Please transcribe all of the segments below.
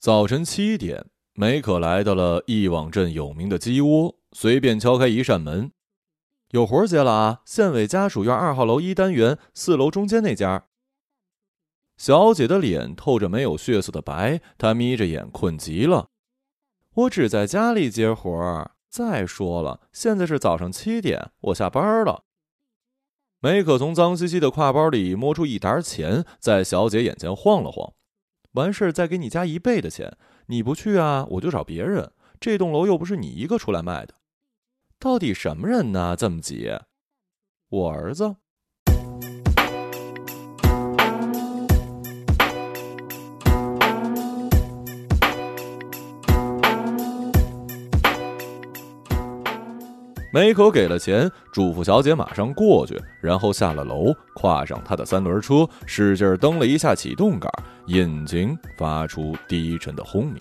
早晨七点，梅可来到了一网镇有名的鸡窝，随便敲开一扇门，有活接了啊！县委家属院二号楼一单元四楼中间那家。小姐的脸透着没有血色的白，她眯着眼，困极了。我只在家里接活儿。再说了，现在是早上七点，我下班了。梅可从脏兮兮的挎包里摸出一沓钱，在小姐眼前晃了晃。完事儿再给你加一倍的钱，你不去啊，我就找别人。这栋楼又不是你一个出来卖的，到底什么人呢？这么急？我儿子。梅可给了钱，嘱咐小姐马上过去，然后下了楼，跨上他的三轮车，使劲蹬了一下启动杆，引擎发出低沉的轰鸣。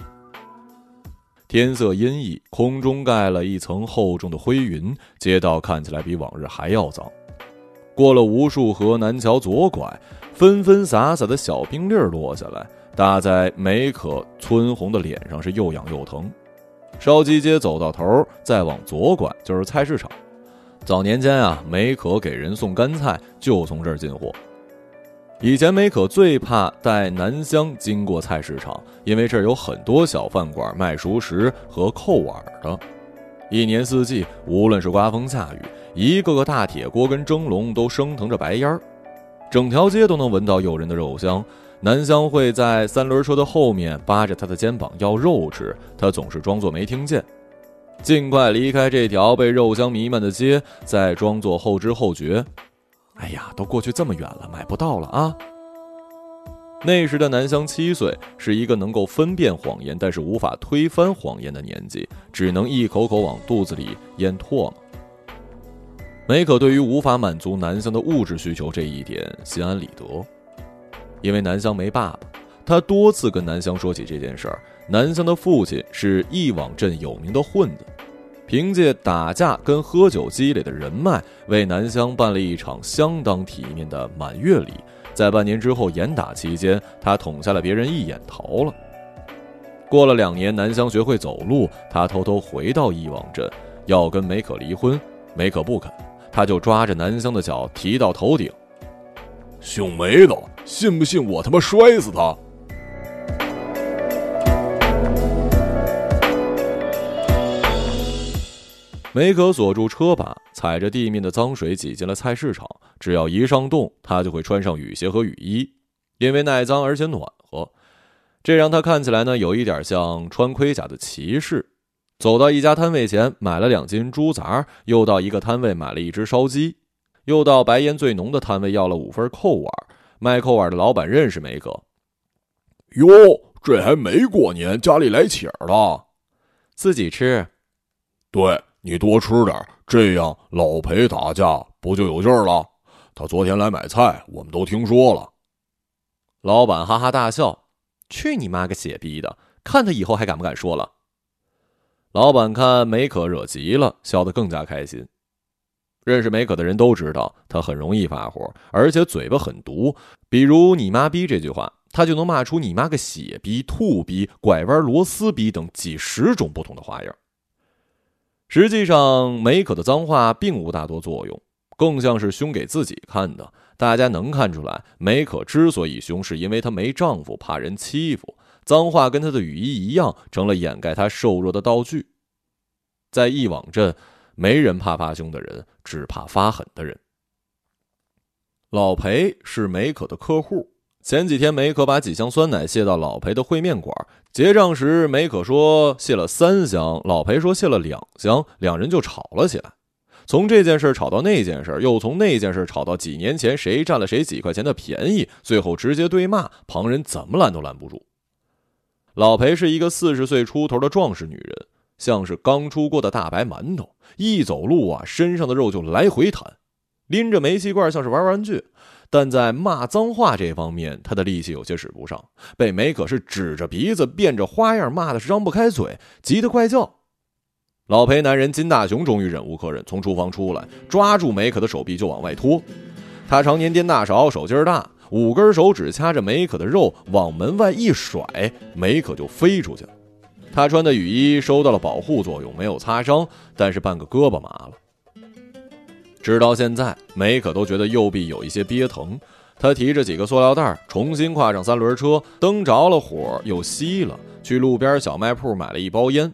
天色阴翳，空中盖了一层厚重的灰云，街道看起来比往日还要脏。过了无数河南桥左拐，纷纷洒洒的小冰粒落下来，打在梅可村红的脸上，是又痒又疼。烧鸡街走到头，再往左拐就是菜市场。早年间啊，梅可给人送干菜就从这儿进货。以前梅可最怕带南乡经过菜市场，因为这儿有很多小饭馆卖熟食和扣碗的。一年四季，无论是刮风下雨，一个个大铁锅跟蒸笼都升腾着白烟儿，整条街都能闻到诱人的肉香。南香会在三轮车的后面扒着他的肩膀要肉吃，他总是装作没听见，尽快离开这条被肉香弥漫的街，再装作后知后觉。哎呀，都过去这么远了，买不到了啊！那时的南湘七岁，是一个能够分辨谎言，但是无法推翻谎言的年纪，只能一口口往肚子里咽唾沫。梅可对于无法满足南湘的物质需求这一点心安理得。因为南湘没爸爸，他多次跟南湘说起这件事儿。南湘的父亲是一网镇有名的混子，凭借打架跟喝酒积累的人脉，为南湘办了一场相当体面的满月礼。在半年之后严打期间，他捅下了别人一眼，逃了。过了两年，南湘学会走路，他偷偷回到一网镇，要跟梅可离婚。梅可不肯，他就抓着南湘的脚提到头顶。姓梅的，信不信我他妈摔死他？梅格锁住车把，踩着地面的脏水挤进了菜市场。只要一上冻，他就会穿上雨鞋和雨衣，因为耐脏而且暖和，这让他看起来呢有一点像穿盔甲的骑士。走到一家摊位前，买了两斤猪杂，又到一个摊位买了一只烧鸡。又到白烟最浓的摊位要了五份扣碗，卖扣碗的老板认识梅格。哟，这还没过年，家里来请了，自己吃。对你多吃点，这样老裴打架不就有劲儿了？他昨天来买菜，我们都听说了。老板哈哈大笑：“去你妈个血逼的！看他以后还敢不敢说了。”老板看梅可惹急了，笑得更加开心。认识梅可的人都知道，他很容易发火，而且嘴巴很毒。比如“你妈逼”这句话，他就能骂出“你妈个血逼”“兔逼”“拐弯螺丝逼”等几十种不同的花样。实际上，梅可的脏话并无大多作用，更像是凶给自己看的。大家能看出来，梅可之所以凶，是因为她没丈夫，怕人欺负。脏话跟她的雨衣一样，成了掩盖她瘦弱的道具。在一网镇。没人怕发凶的人，只怕发狠的人。老裴是梅可的客户。前几天，梅可把几箱酸奶卸到老裴的烩面馆，结账时，梅可说卸了三箱，老裴说卸了两箱，两人就吵了起来。从这件事吵到那件事，又从那件事吵到几年前谁占了谁几块钱的便宜，最后直接对骂，旁人怎么拦都拦不住。老裴是一个四十岁出头的壮实女人。像是刚出锅的大白馒头，一走路啊，身上的肉就来回弹，拎着煤气罐像是玩玩具。但在骂脏话这方面，他的力气有些使不上，被梅可是指着鼻子变着花样骂的是张不开嘴，急得怪叫。老裴男人金大雄终于忍无可忍，从厨房出来，抓住梅可的手臂就往外拖。他常年颠大勺，手劲儿大，五根手指掐着梅可的肉往门外一甩，梅可就飞出去了。他穿的雨衣收到了保护作用，没有擦伤，但是半个胳膊麻了。直到现在，梅可都觉得右臂有一些憋疼。他提着几个塑料袋，重新跨上三轮车，灯着了火又熄了，去路边小卖铺买了一包烟。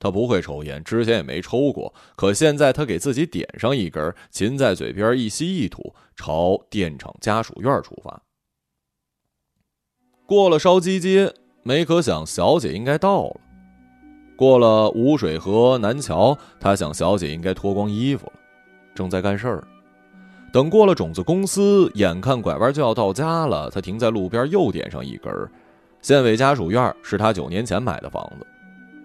他不会抽烟，之前也没抽过，可现在他给自己点上一根，噙在嘴边一吸一吐，朝电厂家属院出发。过了烧鸡街。梅可想，小姐应该到了。过了五水河南桥，他想，小姐应该脱光衣服了，正在干事儿。等过了种子公司，眼看拐弯就要到家了，他停在路边，又点上一根。县委家属院是他九年前买的房子，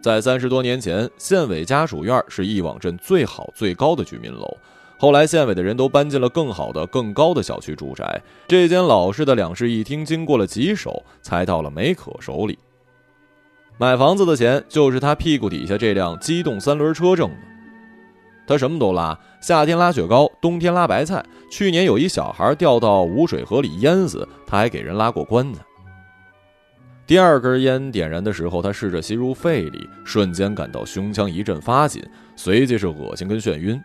在三十多年前，县委家属院是一网镇最好最高的居民楼。后来，县委的人都搬进了更好的、更高的小区住宅。这间老式的两室一厅，经过了几手，才到了梅可手里。买房子的钱就是他屁股底下这辆机动三轮车挣的。他什么都拉，夏天拉雪糕，冬天拉白菜。去年有一小孩掉到污水河里淹死，他还给人拉过棺材。第二根烟点燃的时候，他试着吸入肺里，瞬间感到胸腔一阵发紧，随即是恶心跟眩晕。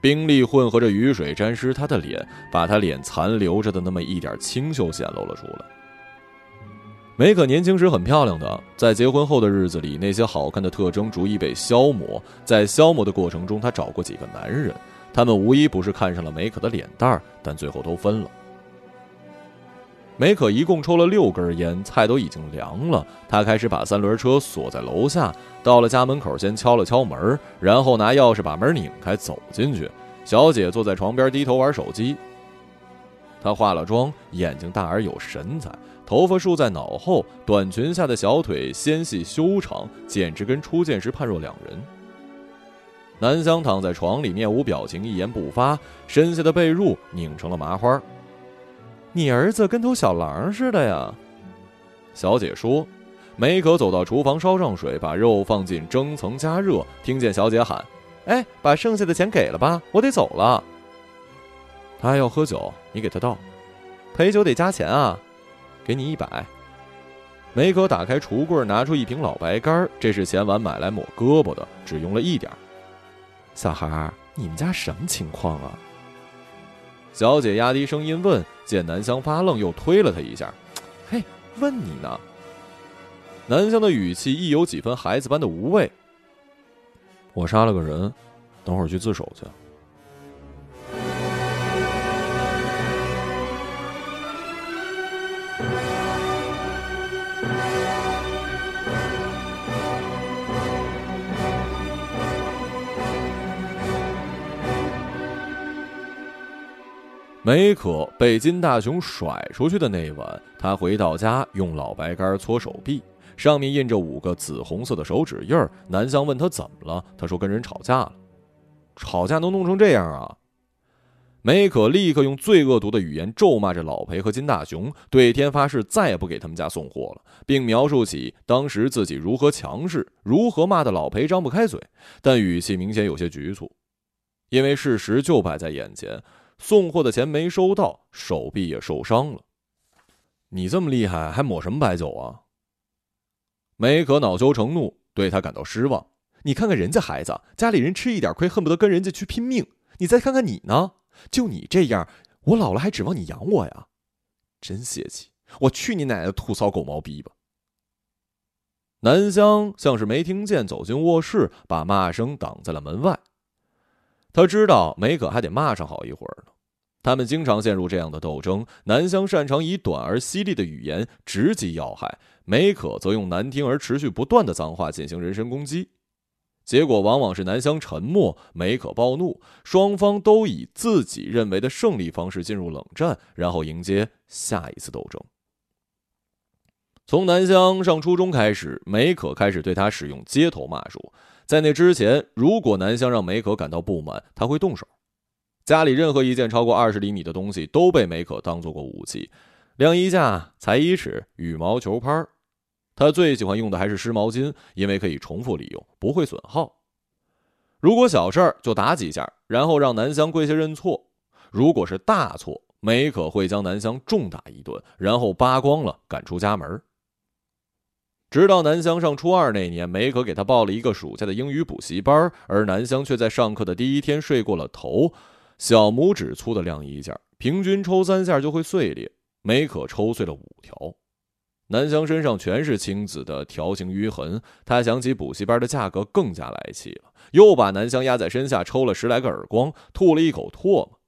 冰粒混合着雨水沾湿他的脸，把他脸残留着的那么一点清秀显露了出来。梅可年轻时很漂亮的，在结婚后的日子里，那些好看的特征逐一被消磨。在消磨的过程中，她找过几个男人，他们无一不是看上了梅可的脸蛋，但最后都分了。梅可一共抽了六根烟，菜都已经凉了。她开始把三轮车锁在楼下，到了家门口，先敲了敲门，然后拿钥匙把门拧开，走进去。小姐坐在床边，低头玩手机。她化了妆，眼睛大而有神采，头发束在脑后，短裙下的小腿纤细修长，简直跟初见时判若两人。南湘躺在床里，面无表情，一言不发，身下的被褥拧成了麻花。你儿子跟头小狼似的呀，小姐说。梅可走到厨房烧上水，把肉放进蒸层加热。听见小姐喊：“哎，把剩下的钱给了吧，我得走了。”他还要喝酒，你给他倒。陪酒得加钱啊，给你一百。梅可打开橱柜，拿出一瓶老白干，这是前晚买来抹胳膊的，只用了一点。小孩，你们家什么情况啊？小姐压低声音问，见南湘发愣，又推了他一下：“嘿，问你呢。”南湘的语气亦有几分孩子般的无畏。我杀了个人，等会儿去自首去。梅可被金大雄甩出去的那一晚，他回到家用老白干搓手臂，上面印着五个紫红色的手指印儿。南湘问他怎么了，他说跟人吵架了。吵架能弄成这样啊？梅可立刻用最恶毒的语言咒骂着老裴和金大雄，对天发誓再也不给他们家送货了，并描述起当时自己如何强势，如何骂的老裴张不开嘴，但语气明显有些局促，因为事实就摆在眼前。送货的钱没收到，手臂也受伤了。你这么厉害，还抹什么白酒啊？梅可恼羞成怒，对他感到失望。你看看人家孩子，家里人吃一点亏，恨不得跟人家去拼命。你再看看你呢？就你这样，我老了还指望你养我呀？真泄气！我去你奶奶的吐槽狗毛逼吧！南湘像是没听见，走进卧室，把骂声挡在了门外。他知道梅可还得骂上好一会儿呢。他们经常陷入这样的斗争。南湘擅长以短而犀利的语言直击要害，梅可则用难听而持续不断的脏话进行人身攻击。结果往往是南湘沉默，梅可暴怒，双方都以自己认为的胜利方式进入冷战，然后迎接下一次斗争。从南湘上初中开始，梅可开始对他使用街头骂术。在那之前，如果南湘让梅可感到不满，他会动手。家里任何一件超过二十厘米的东西都被梅可当做过武器，晾衣架、裁衣尺、羽毛球拍他最喜欢用的还是湿毛巾，因为可以重复利用，不会损耗。如果小事儿就打几下，然后让南湘跪下认错；如果是大错，梅可会将南湘重打一顿，然后扒光了赶出家门。直到南湘上初二那年，梅可给他报了一个暑假的英语补习班，而南湘却在上课的第一天睡过了头，小拇指粗的晾衣架，平均抽三下就会碎裂，梅可抽碎了五条。南湘身上全是青紫的条形淤痕，他想起补习班的价格，更加来气了，又把南湘压在身下抽了十来个耳光，吐了一口唾沫。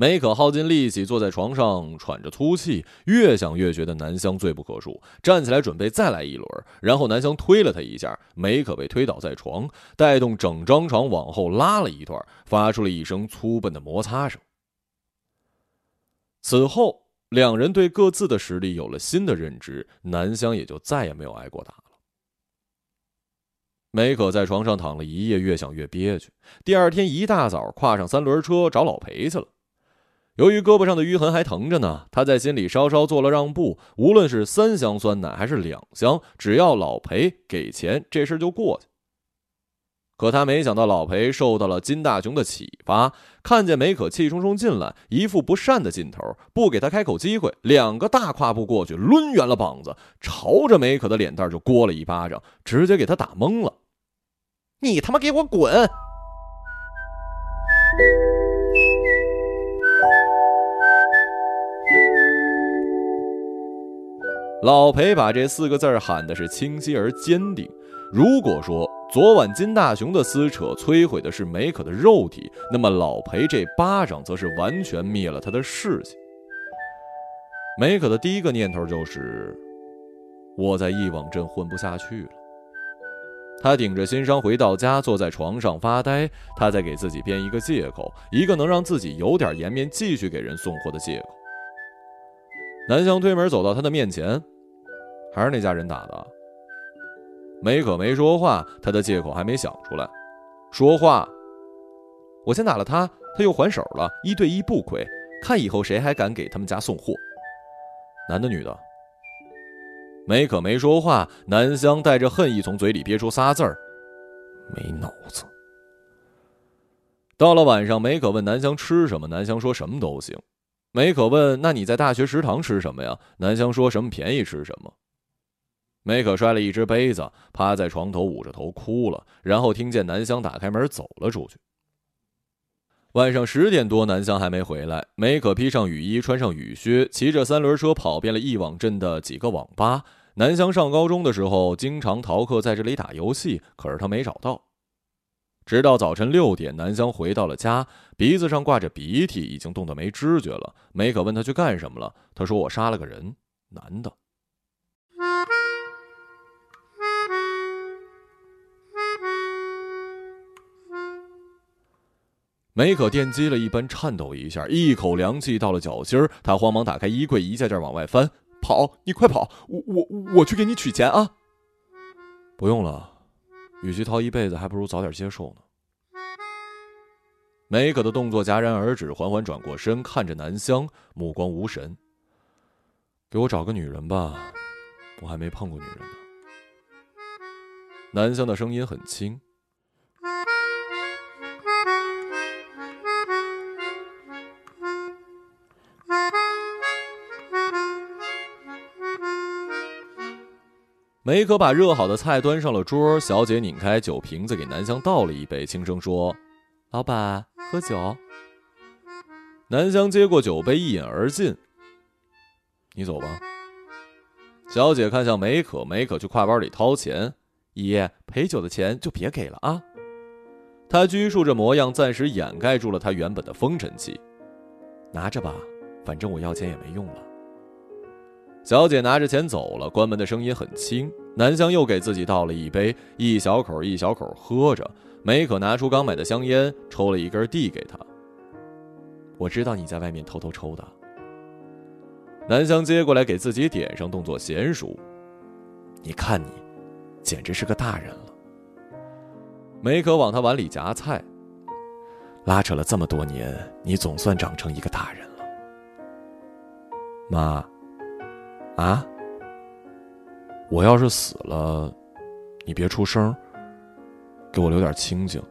梅可耗尽力气坐在床上喘着粗气，越想越觉得南湘罪不可恕，站起来准备再来一轮，然后南湘推了他一下，梅可被推倒在床，带动整张床往后拉了一段，发出了一声粗笨的摩擦声。此后。两人对各自的实力有了新的认知，南湘也就再也没有挨过打了。梅可在床上躺了一夜，越想越憋屈。第二天一大早，跨上三轮车找老裴去了。由于胳膊上的淤痕还疼着呢，他在心里稍稍做了让步。无论是三箱酸奶还是两箱，只要老裴给钱，这事就过去。可他没想到，老裴受到了金大雄的启发，看见梅可气冲冲进来，一副不善的劲头，不给他开口机会，两个大跨步过去，抡圆了膀子，朝着梅可的脸蛋就掴了一巴掌，直接给他打懵了。你他妈给我滚！老裴把这四个字喊的是清晰而坚定。如果说，昨晚金大雄的撕扯摧毁的是梅可的肉体，那么老裴这巴掌则是完全灭了他的士气。梅可的第一个念头就是，我在一网镇混不下去了。他顶着心伤回到家，坐在床上发呆。他在给自己编一个借口，一个能让自己有点颜面继续给人送货的借口。南湘推门走到他的面前，还是那家人打的。梅可没说话，他的借口还没想出来。说话，我先打了他，他又还手了，一对一不亏。看以后谁还敢给他们家送货？男的女的？梅可没说话，南湘带着恨意从嘴里憋出仨字儿：没脑子。到了晚上，梅可问南湘吃什么，南湘说什么都行。梅可问：那你在大学食堂吃什么呀？南湘说什么便宜吃什么。梅可摔了一只杯子，趴在床头捂着头哭了，然后听见南湘打开门走了出去。晚上十点多，南湘还没回来。梅可披上雨衣，穿上雨靴，骑着三轮车跑遍了一网镇的几个网吧。南湘上高中的时候，经常逃课在这里打游戏，可是他没找到。直到早晨六点，南湘回到了家，鼻子上挂着鼻涕，已经冻得没知觉了。梅可问他去干什么了，他说：“我杀了个人，男的。”梅可电击了一般颤抖一下，一口凉气到了脚心儿。他慌忙打开衣柜，一件件往外翻。跑，你快跑！我我我去给你取钱啊！不用了，与其逃一辈子，还不如早点接受呢。梅可的动作戛然而止，缓缓转过身，看着南湘，目光无神。给我找个女人吧，我还没碰过女人呢。南湘的声音很轻。梅可把热好的菜端上了桌，小姐拧开酒瓶子给南湘倒了一杯，轻声说：“老板，喝酒。”南湘接过酒杯，一饮而尽。你走吧。小姐看向梅可，梅可去挎包里掏钱：“姨，陪酒的钱就别给了啊。”她拘束着模样，暂时掩盖住了她原本的风尘气。拿着吧，反正我要钱也没用了。小姐拿着钱走了，关门的声音很轻。南湘又给自己倒了一杯，一小口一小口喝着。梅可拿出刚买的香烟，抽了一根递给他。我知道你在外面偷偷抽的。南湘接过来给自己点上，动作娴熟。你看你，简直是个大人了。梅可往他碗里夹菜。拉扯了这么多年，你总算长成一个大人了。妈。啊！我要是死了，你别出声，给我留点清静，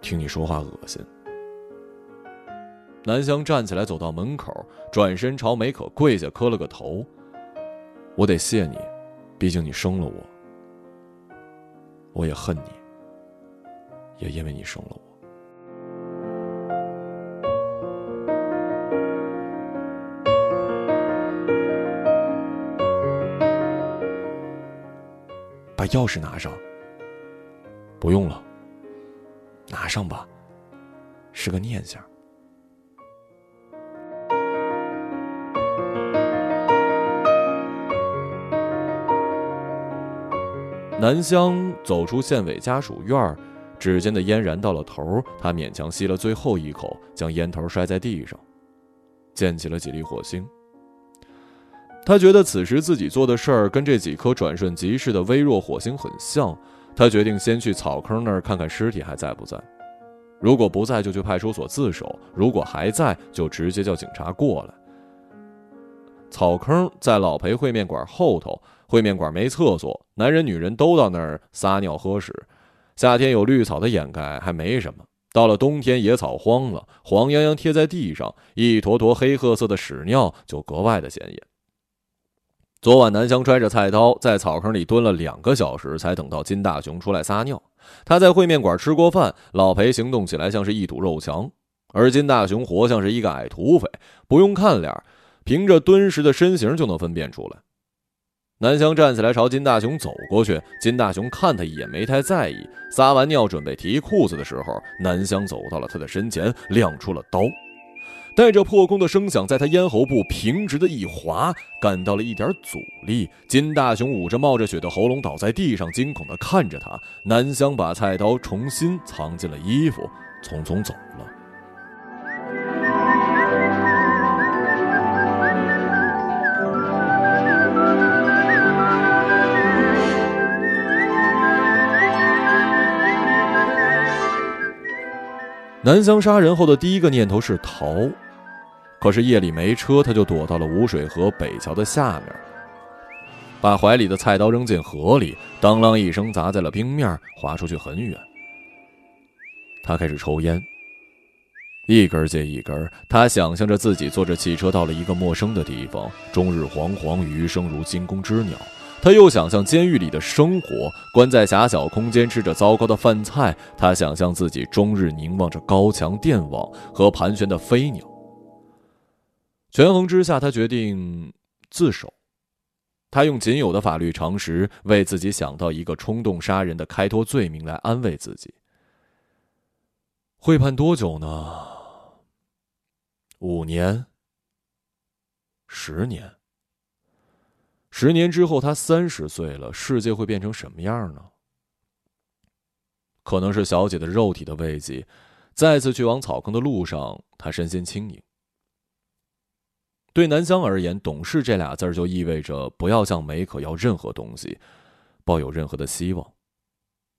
听你说话恶心。南湘站起来走到门口，转身朝梅可跪下磕了个头：“我得谢你，毕竟你生了我。我也恨你，也因为你生了我。”钥匙拿上。不用了。拿上吧。是个念想。南湘走出县委家属院儿，指尖的烟燃到了头，他勉强吸了最后一口，将烟头摔在地上，溅起了几粒火星。他觉得此时自己做的事儿跟这几颗转瞬即逝的微弱火星很像。他决定先去草坑那儿看看尸体还在不在。如果不在，就去派出所自首；如果还在，就直接叫警察过来。草坑在老裴烩面馆后头，烩面馆没厕所，男人女人都到那儿撒尿喝屎。夏天有绿草的掩盖还没什么，到了冬天野草荒了，黄泱泱贴在地上，一坨坨黑褐色的屎尿就格外的显眼。昨晚，南湘揣着菜刀在草坑里蹲了两个小时，才等到金大雄出来撒尿。他在烩面馆吃过饭，老裴行动起来像是一堵肉墙，而金大雄活像是一个矮土匪，不用看脸，凭着敦实的身形就能分辨出来。南湘站起来朝金大雄走过去，金大雄看他一眼，没太在意。撒完尿准备提裤子的时候，南湘走到了他的身前，亮出了刀。带着破空的声响，在他咽喉部平直的一划，感到了一点阻力。金大雄捂着冒着血的喉咙倒在地上，惊恐地看着他。南湘把菜刀重新藏进了衣服，匆匆走了。南湘杀人后的第一个念头是逃。可是夜里没车，他就躲到了五水河北桥的下面，把怀里的菜刀扔进河里，当啷一声砸在了冰面，滑出去很远。他开始抽烟，一根接一根。他想象着自己坐着汽车到了一个陌生的地方，终日惶惶，余生如惊弓之鸟。他又想象监狱里的生活，关在狭小空间，吃着糟糕的饭菜。他想象自己终日凝望着高墙电网和盘旋的飞鸟。权衡之下，他决定自首。他用仅有的法律常识为自己想到一个冲动杀人的开脱罪名来安慰自己。会判多久呢？五年？十年？十年之后，他三十岁了，世界会变成什么样呢？可能是小姐的肉体的慰藉。再次去往草坑的路上，他身心轻盈。对南湘而言，“懂事”这俩字儿就意味着不要向梅可要任何东西，抱有任何的希望，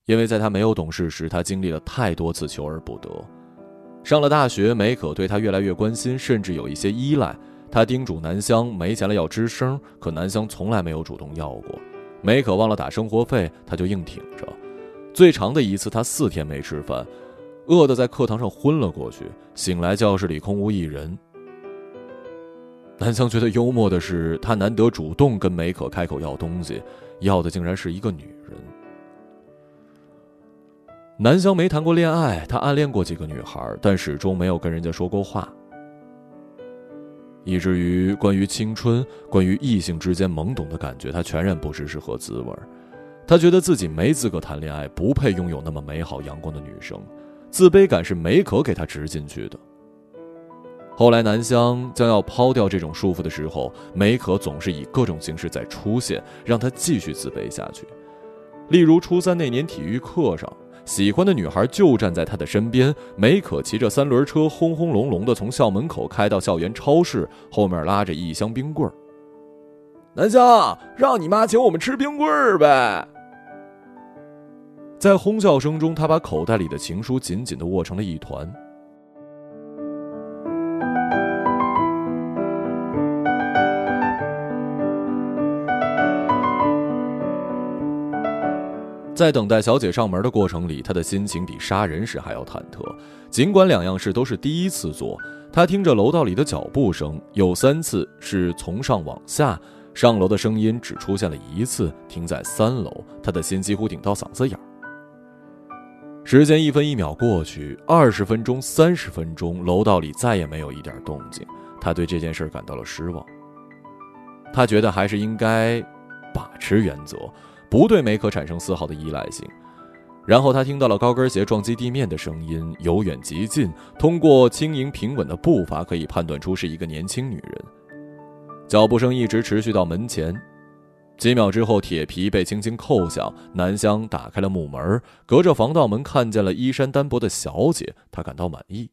因为在他没有懂事时，他经历了太多次求而不得。上了大学，梅可对他越来越关心，甚至有一些依赖。他叮嘱南湘没钱了要吱声，可南湘从来没有主动要过。梅可忘了打生活费，他就硬挺着。最长的一次，他四天没吃饭，饿得在课堂上昏了过去。醒来，教室里空无一人。南湘觉得幽默的是，他难得主动跟梅可开口要东西，要的竟然是一个女人。南湘没谈过恋爱，他暗恋过几个女孩，但始终没有跟人家说过话，以至于关于青春、关于异性之间懵懂的感觉，他全然不知是何滋味他觉得自己没资格谈恋爱，不配拥有那么美好阳光的女生，自卑感是梅可给他植进去的。后来，南湘将要抛掉这种束缚的时候，梅可总是以各种形式在出现，让他继续自卑下去。例如，初三那年体育课上，喜欢的女孩就站在他的身边，梅可骑着三轮车轰轰隆隆的从校门口开到校园超市，后面拉着一箱冰棍儿。南湘，让你妈请我们吃冰棍儿呗！在哄笑声中，他把口袋里的情书紧紧的握成了一团。在等待小姐上门的过程里，他的心情比杀人时还要忐忑。尽管两样事都是第一次做，他听着楼道里的脚步声，有三次是从上往下，上楼的声音只出现了一次，停在三楼，他的心几乎顶到嗓子眼儿。时间一分一秒过去，二十分钟、三十分钟，楼道里再也没有一点动静，他对这件事感到了失望。他觉得还是应该把持原则。不对梅可产生丝毫的依赖性。然后他听到了高跟鞋撞击地面的声音，由远及近，通过轻盈平稳的步伐可以判断出是一个年轻女人。脚步声一直持续到门前，几秒之后，铁皮被轻轻扣响，南香打开了木门，隔着防盗门看见了衣衫单薄的小姐，他感到满意。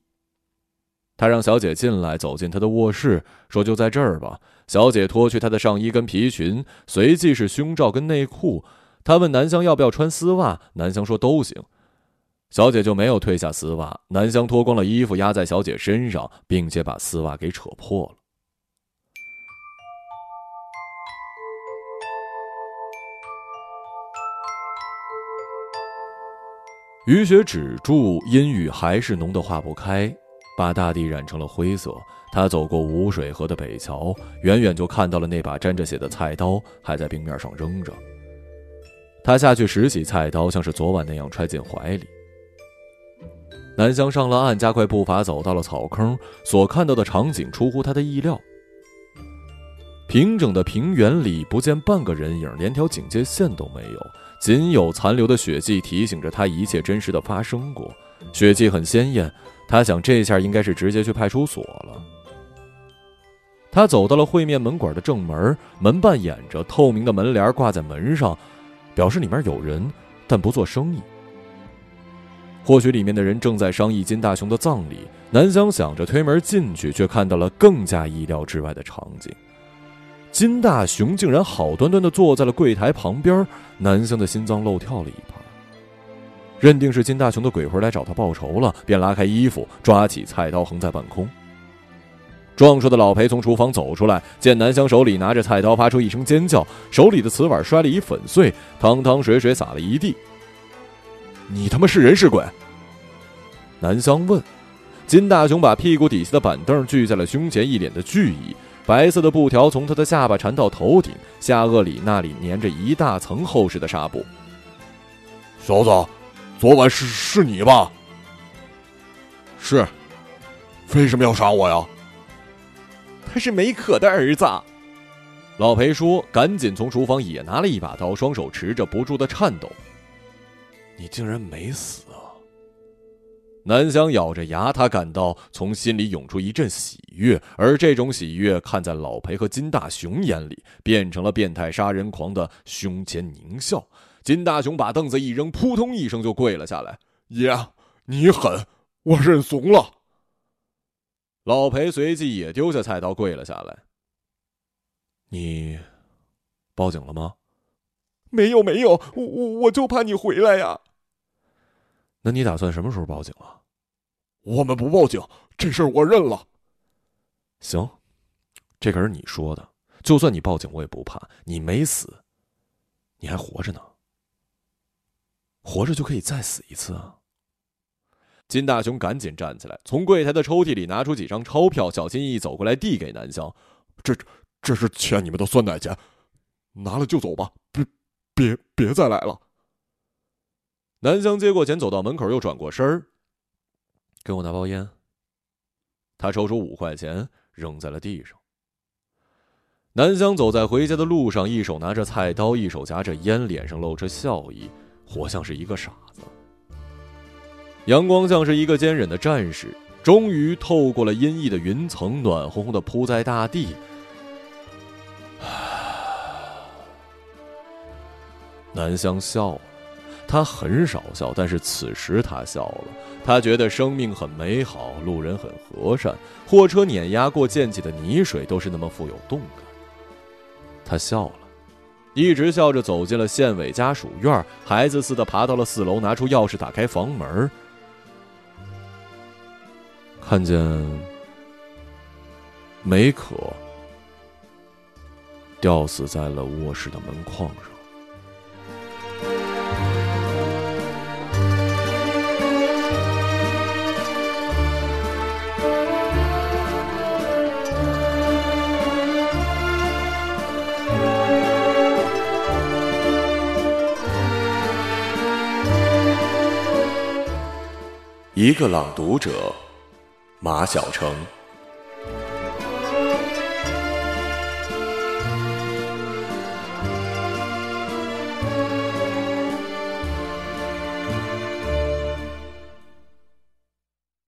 他让小姐进来，走进他的卧室，说：“就在这儿吧。”小姐脱去她的上衣跟皮裙，随即是胸罩跟内裤。他问南香要不要穿丝袜，南香说都行。小姐就没有褪下丝袜。南香脱光了衣服压在小姐身上，并且把丝袜给扯破了。雨雪止住，阴雨还是浓得化不开。把大地染成了灰色。他走过无水河的北桥，远远就看到了那把沾着血的菜刀还在冰面上扔着。他下去拾起菜刀，像是昨晚那样揣进怀里。南湘上了岸，加快步伐走到了草坑，所看到的场景出乎他的意料。平整的平原里不见半个人影，连条警戒线都没有，仅有残留的血迹提醒着他一切真实的发生过。血迹很鲜艳。他想，这下应该是直接去派出所了。他走到了会面门馆的正门，门半掩着，透明的门帘挂在门上，表示里面有人，但不做生意。或许里面的人正在商议金大雄的葬礼。南香想着推门进去，却看到了更加意料之外的场景：金大雄竟然好端端的坐在了柜台旁边。南香的心脏漏跳了一拍。认定是金大雄的鬼魂来找他报仇了，便拉开衣服，抓起菜刀横在半空。壮硕的老裴从厨房走出来，见南香手里拿着菜刀，发出一声尖叫，手里的瓷碗摔了一粉碎，汤汤水水洒了一地。你他妈是人是鬼？南香问。金大雄把屁股底下的板凳锯在了胸前，一脸的惧意。白色的布条从他的下巴缠到头顶，下颚里那里粘着一大层厚实的纱布。小子。昨晚是是你吧？是，为什么要杀我呀？他是梅可的儿子。老裴叔，赶紧从厨房也拿了一把刀，双手持着，不住的颤抖。你竟然没死啊！南香咬着牙，他感到从心里涌出一阵喜悦，而这种喜悦看在老裴和金大雄眼里，变成了变态杀人狂的胸前狞笑。金大雄把凳子一扔，扑通一声就跪了下来。爷，你狠，我认怂了。老裴随即也丢下菜刀，跪了下来。你报警了吗？没有，没有，我我我就怕你回来呀。那你打算什么时候报警啊？我们不报警，这事儿我认了。行，这可是你说的，就算你报警，我也不怕。你没死，你还活着呢。活着就可以再死一次啊！金大雄赶紧站起来，从柜台的抽屉里拿出几张钞票，小心翼翼走过来，递给南香：“这，这是欠你们的酸奶钱，拿了就走吧，别，别，别再来了。”南香接过钱，走到门口，又转过身儿：“给我拿包烟。”他抽出五块钱，扔在了地上。南香走在回家的路上，一手拿着菜刀，一手夹着烟，脸上露着笑意。活像是一个傻子。阳光像是一个坚忍的战士，终于透过了阴翳的云层，暖烘烘的铺在大地。南香笑了，他很少笑，但是此时他笑了。他觉得生命很美好，路人很和善，货车碾压过溅起的泥水都是那么富有动感。他笑了。一直笑着走进了县委家属院，孩子似的爬到了四楼，拿出钥匙打开房门，看见梅可吊死在了卧室的门框上。一个朗读者，马晓成。